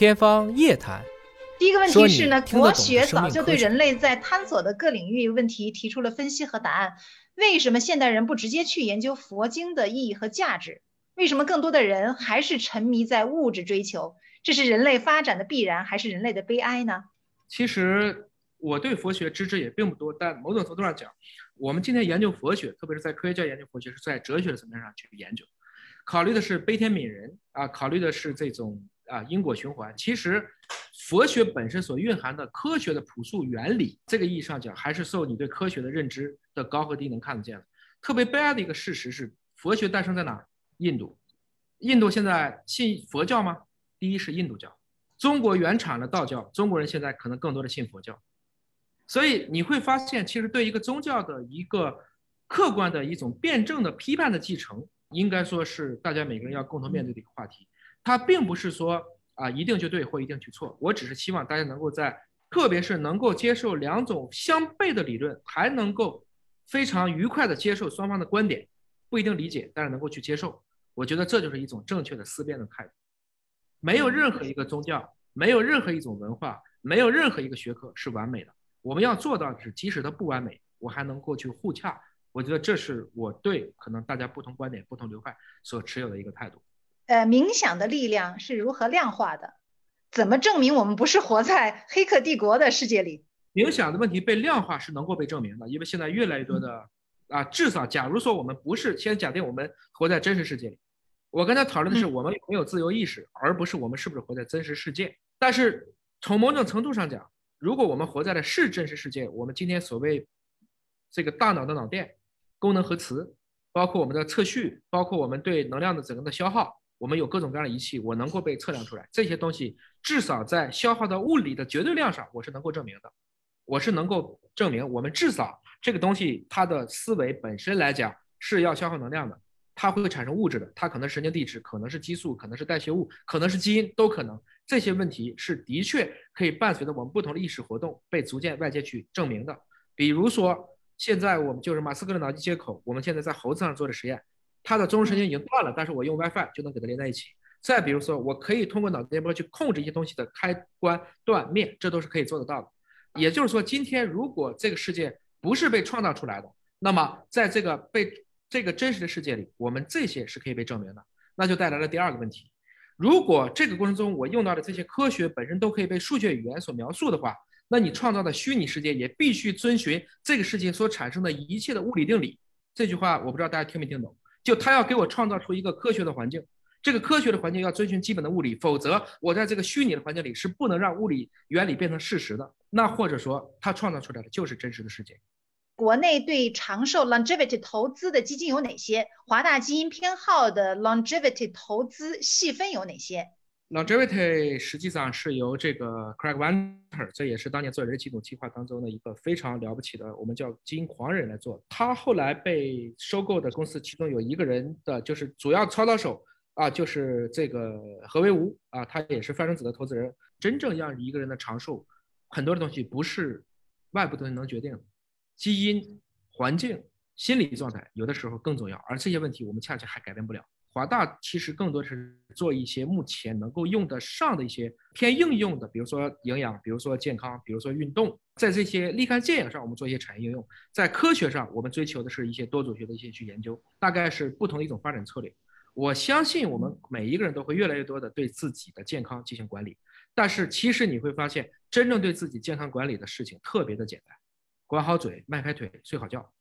天方夜谭。第一个问题是呢，国学早就对人类在探索的各领域问题提出了分析和答案。为什么现代人不直接去研究佛经的意义和价值？为什么更多的人还是沉迷在物质追求？这是人类发展的必然，还是人类的悲哀呢？其实我对佛学知识也并不多，但某种程度上讲，我们今天研究佛学，特别是在科学家研究佛学，是在哲学的层面上去研究，考虑的是悲天悯人啊，考虑的是这种啊因果循环。其实。佛学本身所蕴含的科学的朴素原理，这个意义上讲，还是受你对科学的认知的高和低能看得见的。特别悲哀的一个事实是，佛学诞生在哪？印度。印度现在信佛教吗？第一是印度教。中国原产的道教，中国人现在可能更多的信佛教。所以你会发现，其实对一个宗教的一个客观的一种辩证的批判的继承，应该说是大家每个人要共同面对的一个话题。它并不是说。啊，一定就对或一定就错。我只是希望大家能够在，特别是能够接受两种相悖的理论，还能够非常愉快的接受双方的观点，不一定理解，但是能够去接受。我觉得这就是一种正确的思辨的态度。没有任何一个宗教，没有任何一种文化，没有任何一个学科是完美的。我们要做到的是，即使它不完美，我还能够去互洽。我觉得这是我对可能大家不同观点、不同流派所持有的一个态度。呃，冥想的力量是如何量化的？怎么证明我们不是活在黑客帝国的世界里？冥想的问题被量化是能够被证明的，因为现在越来越多的啊，至少假如说我们不是先假定我们活在真实世界里，我刚才讨论的是我们有没有自由意识，而不是我们是不是活在真实世界。但是从某种程度上讲，如果我们活在的是真实世界，我们今天所谓这个大脑的脑电功能核磁，包括我们的测序，包括我们对能量的整个的消耗。我们有各种各样的仪器，我能够被测量出来。这些东西至少在消耗的物理的绝对量上，我是能够证明的。我是能够证明，我们至少这个东西它的思维本身来讲是要消耗能量的，它会产生物质的，它可能神经递质，可能是激素，可能是代谢物，可能是基因，都可能。这些问题是的确可以伴随着我们不同的意识活动被逐渐外界去证明的。比如说，现在我们就是马斯克的脑机接口，我们现在在猴子上做的实验。它的中枢神经已经断了，但是我用 WiFi 就能给它连在一起。再比如说，我可以通过脑电波去控制一些东西的开关断灭，这都是可以做得到的。也就是说，今天如果这个世界不是被创造出来的，那么在这个被这个真实的世界里，我们这些是可以被证明的。那就带来了第二个问题：如果这个过程中我用到的这些科学本身都可以被数学语言所描述的话，那你创造的虚拟世界也必须遵循这个世界所产生的一切的物理定理。这句话我不知道大家听没听懂。就他要给我创造出一个科学的环境，这个科学的环境要遵循基本的物理，否则我在这个虚拟的环境里是不能让物理原理变成事实的。那或者说，他创造出来的就是真实的世界。国内对长寿 longevity 投资的基金有哪些？华大基因偏好的 longevity 投资细分有哪些？Longevity 实际上是由这个 Craig Venter，这也是当年做人类基因计划当中的一个非常了不起的，我们叫基因狂人来做。他后来被收购的公司，其中有一个人的就是主要操刀手啊，就是这个何为吴啊，他也是范生子的投资人。真正让一个人的长寿，很多的东西不是外部东西能决定的，基因、环境、心理状态有的时候更重要，而这些问题我们恰恰还改变不了。华大其实更多是做一些目前能够用得上的一些偏应用的，比如说营养，比如说健康，比如说运动，在这些立竿见影上，我们做一些产业应用；在科学上，我们追求的是一些多组学的一些去研究，大概是不同的一种发展策略。我相信我们每一个人都会越来越多的对自己的健康进行管理，但是其实你会发现，真正对自己健康管理的事情特别的简单，管好嘴，迈开腿，睡好觉，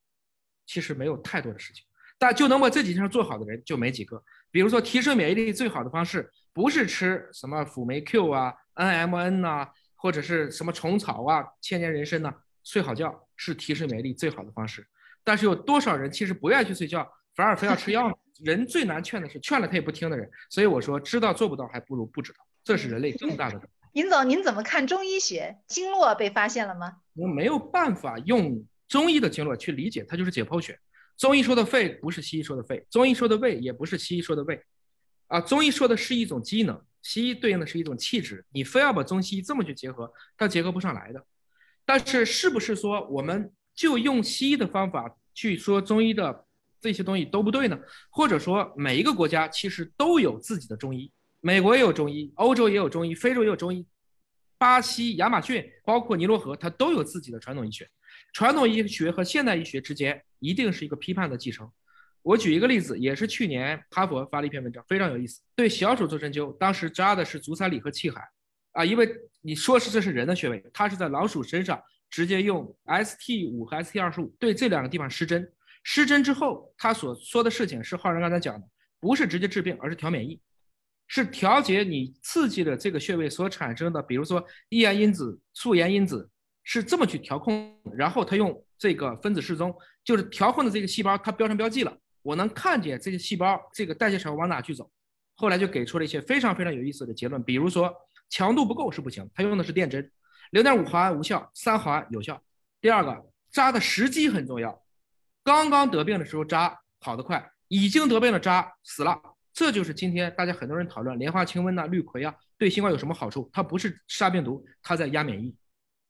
其实没有太多的事情。但就能把这几件事做好的人就没几个。比如说，提升免疫力最好的方式不是吃什么辅酶 Q 啊、NMN 呐，或者是什么虫草啊、千年人参呐，睡好觉是提升免疫力最好的方式。但是有多少人其实不愿意去睡觉，反而非要吃药呢？人最难劝的是劝了他也不听的人。所以我说，知道做不到还不如不知道，这是人类更大的。尹总，您怎么看中医学经络被发现了吗？我没有办法用中医的经络去理解，它就是解剖学。中医说的肺不是西医说的肺，中医说的胃也不是西医说的胃，啊，中医说的是一种机能，西医对应的是一种气质。你非要把中西医这么去结合，它结合不上来的。但是是不是说我们就用西医的方法去说中医的这些东西都不对呢？或者说每一个国家其实都有自己的中医，美国也有中医，欧洲也有中医，非洲也有中医，巴西、亚马逊，包括尼罗河，它都有自己的传统医学。传统医学和现代医学之间一定是一个批判的继承。我举一个例子，也是去年哈佛发了一篇文章，非常有意思。对小鼠做针灸，当时扎的是足三里和气海，啊，因为你说是这是人的穴位，它是在老鼠身上直接用 ST 五和 ST 二十五对这两个地方施针。施针之后，他所说的事情是浩然刚才讲的，不是直接治病，而是调免疫，是调节你刺激的这个穴位所产生的，比如说抑炎因子、促炎因子，是这么去调控。然后他用这个分子示踪，就是调控的这个细胞，它标上标记了。我能看见这些细胞，这个代谢产物往哪去走，后来就给出了一些非常非常有意思的结论。比如说强度不够是不行，他用的是电针，零点五毫安无效，三毫安有效。第二个扎的时机很重要，刚刚得病的时候扎好得快，已经得病了扎死了。这就是今天大家很多人讨论莲花清瘟呐、氯喹啊对新冠有什么好处？它不是杀病毒，它在压免疫，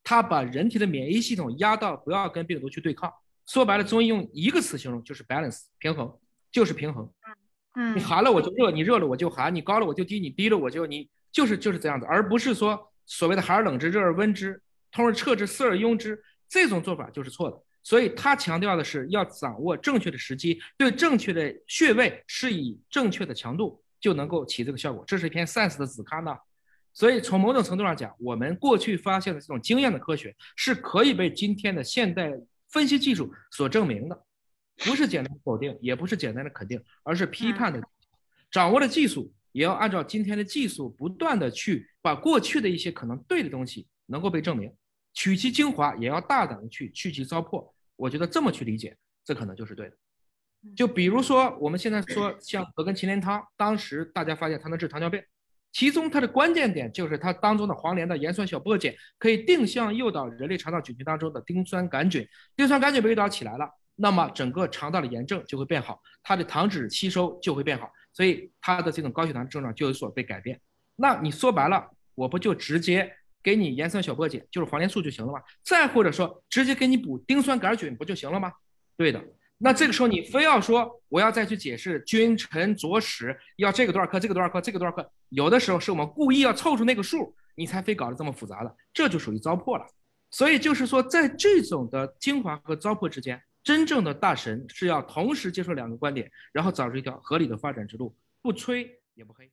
它把人体的免疫系统压到不要跟病毒去对抗。说白了，中医用一个词形容就是 balance 平衡，就是平衡。嗯，你寒了我就热，你热了我就寒，你高了我就低，你低了我就你，就是就是这样子，而不是说所谓的寒而冷之，热而温之，通而彻之，塞而壅之，这种做法就是错的。所以他强调的是要掌握正确的时机，对正确的穴位施以正确的强度，就能够起这个效果。这是一篇 Science 的子刊呢。所以从某种程度上讲，我们过去发现的这种经验的科学是可以被今天的现代。分析技术所证明的，不是简单的否定，也不是简单的肯定，而是批判的。掌握了技术也要按照今天的技术，不断的去把过去的一些可能对的东西能够被证明，取其精华，也要大胆的去去其糟粕。我觉得这么去理解，这可能就是对的。就比如说我们现在说像葛根芩连汤，当时大家发现它能治糖尿病。其中它的关键点就是它当中的黄连的盐酸小檗碱可以定向诱导人类肠道菌群当中的丁酸杆菌，丁酸杆菌被诱导起来了，那么整个肠道的炎症就会变好，它的糖脂吸收就会变好，所以它的这种高血糖症状就有所被改变。那你说白了，我不就直接给你盐酸小檗碱，就是黄连素就行了吗？再或者说直接给你补丁酸杆菌不就行了吗？对的。那这个时候你非要说我要再去解释君臣佐使要这个多少克，这个多少克，这个多少克，有的时候是我们故意要凑出那个数，你才非搞得这么复杂的，这就属于糟粕了。所以就是说，在这种的精华和糟粕之间，真正的大神是要同时接受两个观点，然后找出一条合理的发展之路，不吹也不黑。